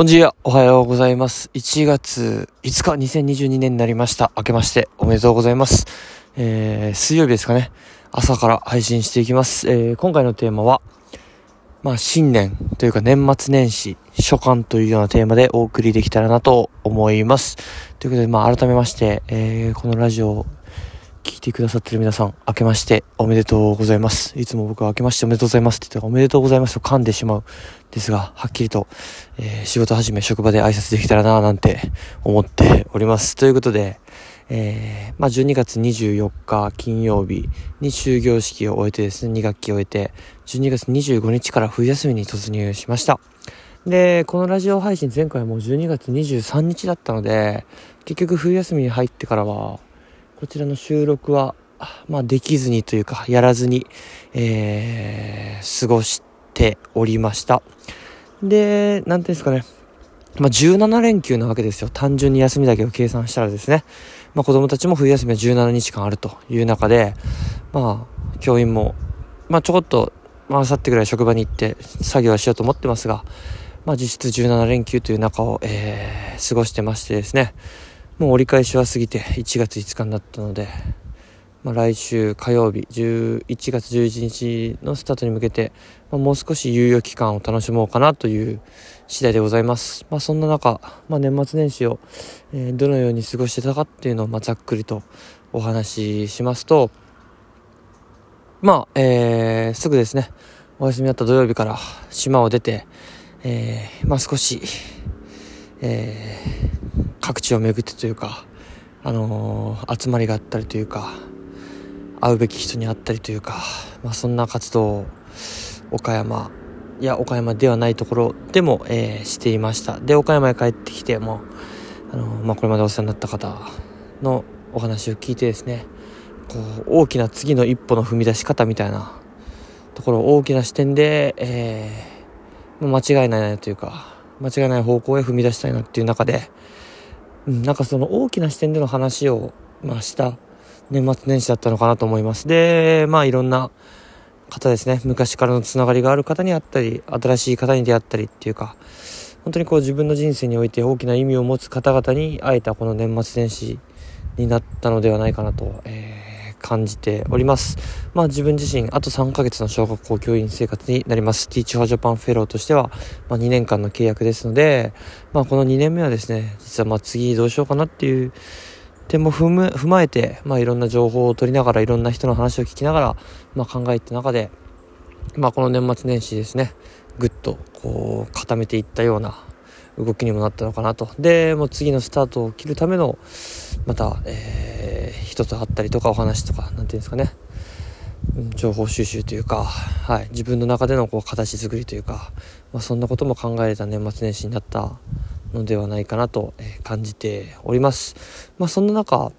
ボンジーおはようございます。1月5日2022年になりました。明けましておめでとうございます。えー、水曜日ですかね。朝から配信していきます。えー、今回のテーマは、まあ新年というか年末年始、初夏というようなテーマでお送りできたらなと思います。ということで、まあ改めまして、えー、このラジオ聞いてくださってる皆さん、明けましておめでとうございます。いつも僕は明けましておめでとうございますって言ったらおめでとうございますと噛んでしまう。ですが、はっきりと、えー、仕事始め、職場で挨拶できたらななんて思っております。ということで、えー、まあ、12月24日金曜日に終業式を終えてですね、2学期を終えて、12月25日から冬休みに突入しました。で、このラジオ配信前回も12月23日だったので、結局冬休みに入ってからは、こちらの収録は、まあ、できずにというか、やらずに、えー、過ごしておりました。で、なんていうんですかね。まあ、17連休なわけですよ。単純に休みだけを計算したらですね。まあ、子供たちも冬休みは17日間あるという中で、まあ、教員も、まあ、ちょこっと、まあ、明後日ぐらい職場に行って作業はしようと思ってますが、まあ、実質17連休という中を、えー、過ごしてましてですね。もう折り返しは過ぎて1月5日になったので、まあ、来週火曜日11月11日のスタートに向けて、まあ、もう少し猶予期間を楽しもうかなという次第でございます。まあ、そんな中、まあ、年末年始を、えー、どのように過ごしてたかっていうのを、ま、ざっくりとお話ししますと、まあ、えー、すぐですね、お休みだった土曜日から島を出て、えー、ま少し、えー、各地を巡ってというか、あのー、集まりがあったりというか会うべき人に会ったりというか、まあ、そんな活動を岡山いや岡山ではないところでも、えー、していました。で岡山へ帰ってきてもあのー、まあ、これまでお世話になった方のお話を聞いてですねこう大きな次の一歩の踏み出し方みたいなところ大きな視点で、えー、間違いないなというか間違いない方向へ踏み出したいなっていう中で、うん、なんかその大きな視点での話を、まあ、した年末年始だったのかなと思います。で、まあいろんな方ですね、昔からのつながりがある方に会ったり、新しい方に出会ったりっていうか、本当にこう自分の人生において大きな意味を持つ方々に会えたこの年末年始になったのではないかなと、えー、感じております。まあ自分自身、あと3ヶ月の小学校教員生活になります。 Teach For Japan フェローとしては、まあ、2年間の契約ですので、まあこの2年目はですね、実はまあ次どうしようかなっていう点も踏む踏まえて、まあいろんな情報を取りながら、いろんな人の話を聞きながら、まあ考えて中で、まあこの年末年始ですね、ぐっとこう固めていったような動きにもなったのかなと。で、もう次のスタートを切るための、また、えー、人と会ったりとかお話とか、なんていうんですかね、情報収集というか、はい、自分の中でのこう形作りというか、まあ、そんなことも考えた年末年始になったのではないかなと感じております。まあ、そんな中、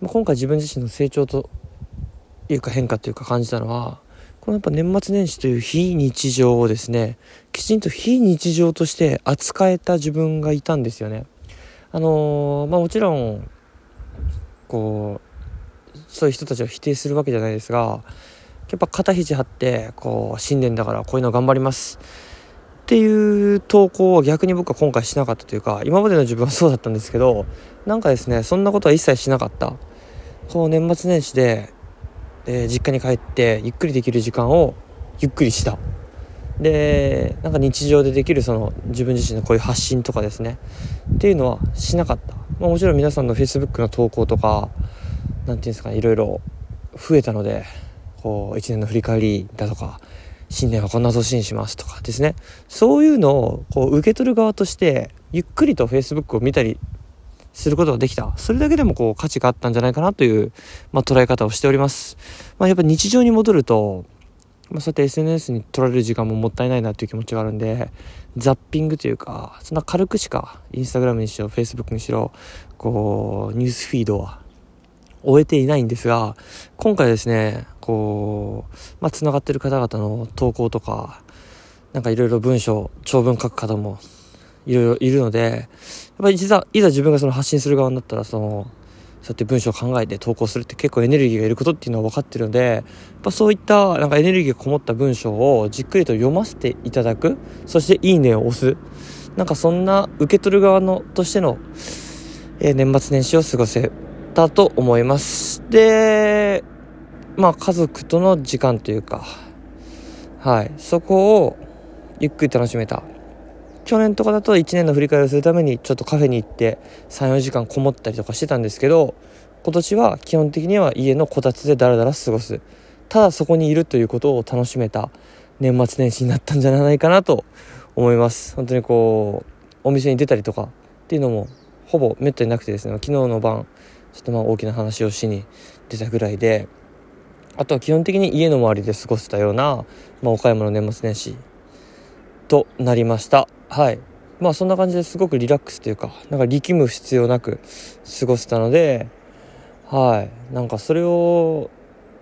まあ、今回自分自身の成長というか変化というか感じたのは、このやっぱ年末年始という非日常をですね、きちんと非日常として扱えた自分がいたんですよね。あのー、まあもちろん、こう、そういう人たちを否定するわけじゃないですが、やっぱ肩肘張って、こう、新年だからこういうの頑張ります。っていう投稿を逆に僕は今回しなかったというか、今までの自分はそうだったんですけど、なんかですね、そんなことは一切しなかった。こう年末年始で、え、実家に帰ってゆっくりできる時間をゆっくりした。で、なんか日常でできるその自分自身のこういう発信とかですね、っていうのはしなかった。まあ、もちろん皆さんの Facebook の投稿とか、何て言うんですかね、いろいろ増えたので、こう、一年の振り返りだとか、新年はこんな年にしますとかですね。そういうのをこう受け取る側として、ゆっくりと Facebook を見たりすることができた。それだけでもこう価値があったんじゃないかなという、まあ、捉え方をしております。まあ、やっぱ日常に戻ると、まあ、そうやって SNS に取られる時間ももったいないなという気持ちがあるんで、ザッピングというか、そんな軽くしか、インスタグラムにしろ、フェイスブックにしろ、こう、ニュースフィードは終えていないんですが、今回ですね、こう、まあ、繋がってる方々の投稿とか、なんかいろいろ文章、長文書く方もいろいろいるので、やっぱり実は、いざ自分がその発信する側になったら、その、そうやって文章を考えて投稿するって結構エネルギーがいることっていうのは分かってるので、やっぱそういったなんかエネルギーがこもった文章をじっくりと読ませていただく、そしていいねを押す。なんかそんな受け取る側のとしての、えー、年末年始を過ごせたと思います。で、まあ家族との時間というか、はい、そこをゆっくり楽しめた。去年とかだと1年の振り返りをするためにちょっとカフェに行って34時間こもったりとかしてたんですけど今年は基本的には家のこたつでダラダラ過ごす。ただそこにいるということを楽しめた年末年始になったんじゃないかなと思います。本当にこうお店に出たりとかっていうのもほぼめったになくてですね。昨日の晩ちょっとまあ大きな話をしに出たぐらいであとは基本的に家の周りで過ごせたような、まあ、岡山の年末年始となりました。はい。まあそんな感じですごくリラックスというかなんか力む必要なく過ごせたのではい。なんかそれを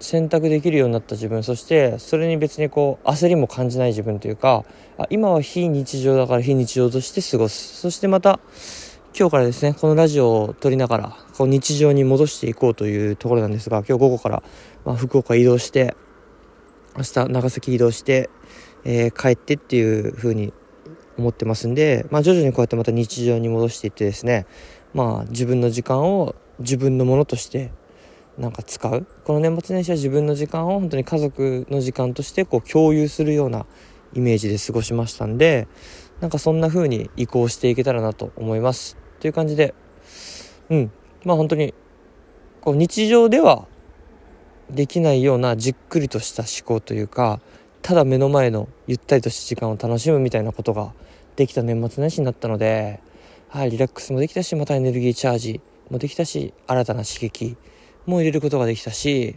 選択できるようになった自分そしてそれに別にこう焦りも感じない自分というかあ今は非日常だから非日常として過ごす。そしてまた今日からですねこのラジオを撮りながらこう日常に戻していこうというところなんですが今日午後から、まあ、福岡移動して明日長崎移動して、えー、帰ってっていう風に思ってますんで、まあ、徐々にこうやってまた日常に戻していってですねまあ自分の時間を自分のものとしてなんか使う。この年末年始は自分の時間を本当に家族の時間としてこう共有するようなイメージで過ごしましたんでなんかそんな風に移行していけたらなと思います。という感じでうん。まあ本当にこう日常ではできないようなじっくりとした思考というかただ目の前のゆったりとした時間を楽しむみたいなことができた年末年始になったので、はい、リラックスもできたしまたエネルギーチャージもできたし新たな刺激も入れることができたし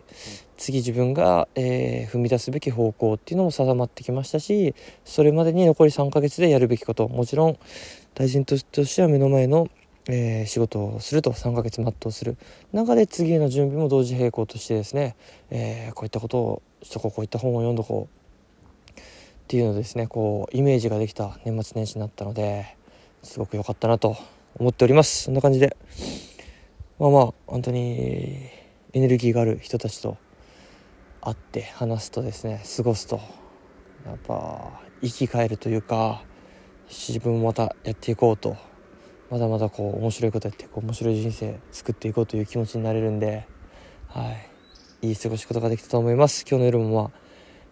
次自分が、えー、踏み出すべき方向っていうのも定まってきましたしそれまでに残り3ヶ月でやるべきこともちろん大臣としては目の前の、えー、仕事をすると3ヶ月全うする中で次への準備も同時並行としてですね、えー、こういったことをしとこうこういった本を読んどこうっていうのですねこうイメージができた年末年始になったのですごく良かったなと思っております。そんな感じで。まあまあ本当にエネルギーがある人たちと会って話すとですね過ごすとやっぱ生き返るというか自分もまたやっていこうとまだまだこう面白いことやってこう面白い人生作っていこうという気持ちになれるんではいいい過ごし方ができたと思います。今日の夜もまあ、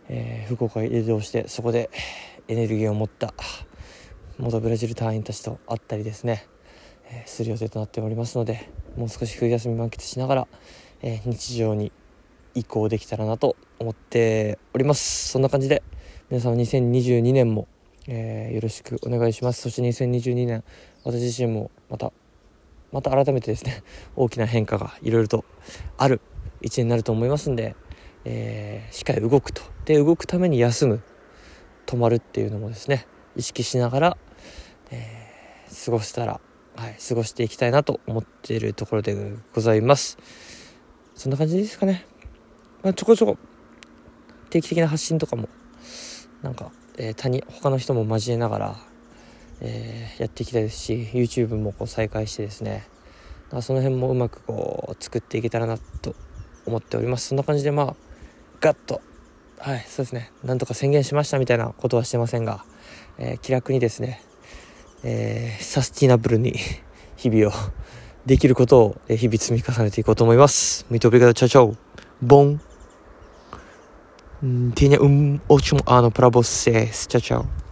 えー、福岡へ移動してそこでエネルギーを持った元ブラジル隊員たちと会ったりですね、えー、する予定となっておりますのでもう少し冬休み満喫しながら、えー、日常に移行できたらなと思っております。そんな感じで皆様2022年も、えー、よろしくお願いします。そして2022年私自身もまたまた改めてですね大きな変化がいろいろとある一年になると思いますんで、えー、しっかり動くと。で動くために休む止まるっていうのもですね意識しながら、えー、過ごしたらはい、過ごしていきたいなと思っているところでございます。そんな感じですかね、まあ、ちょこちょこ定期的な発信とかもなんか、えー、他に他の人も交えながら、えー、やっていきたいですし YouTube もこう再開してですねその辺もうまくこう作っていけたらなと思っております。そんな感じでまあガッとはいそうですねなんとか宣言しましたみたいなことはしてませんが、えー、気楽にですねえー、サスティナブルに 日々をできることを日々積み重ねていこうと思います。見とべがちゃちゃう。ボン tchau, tchau. Bom dia, um ótimo ano para vocês. Tchau, tchau.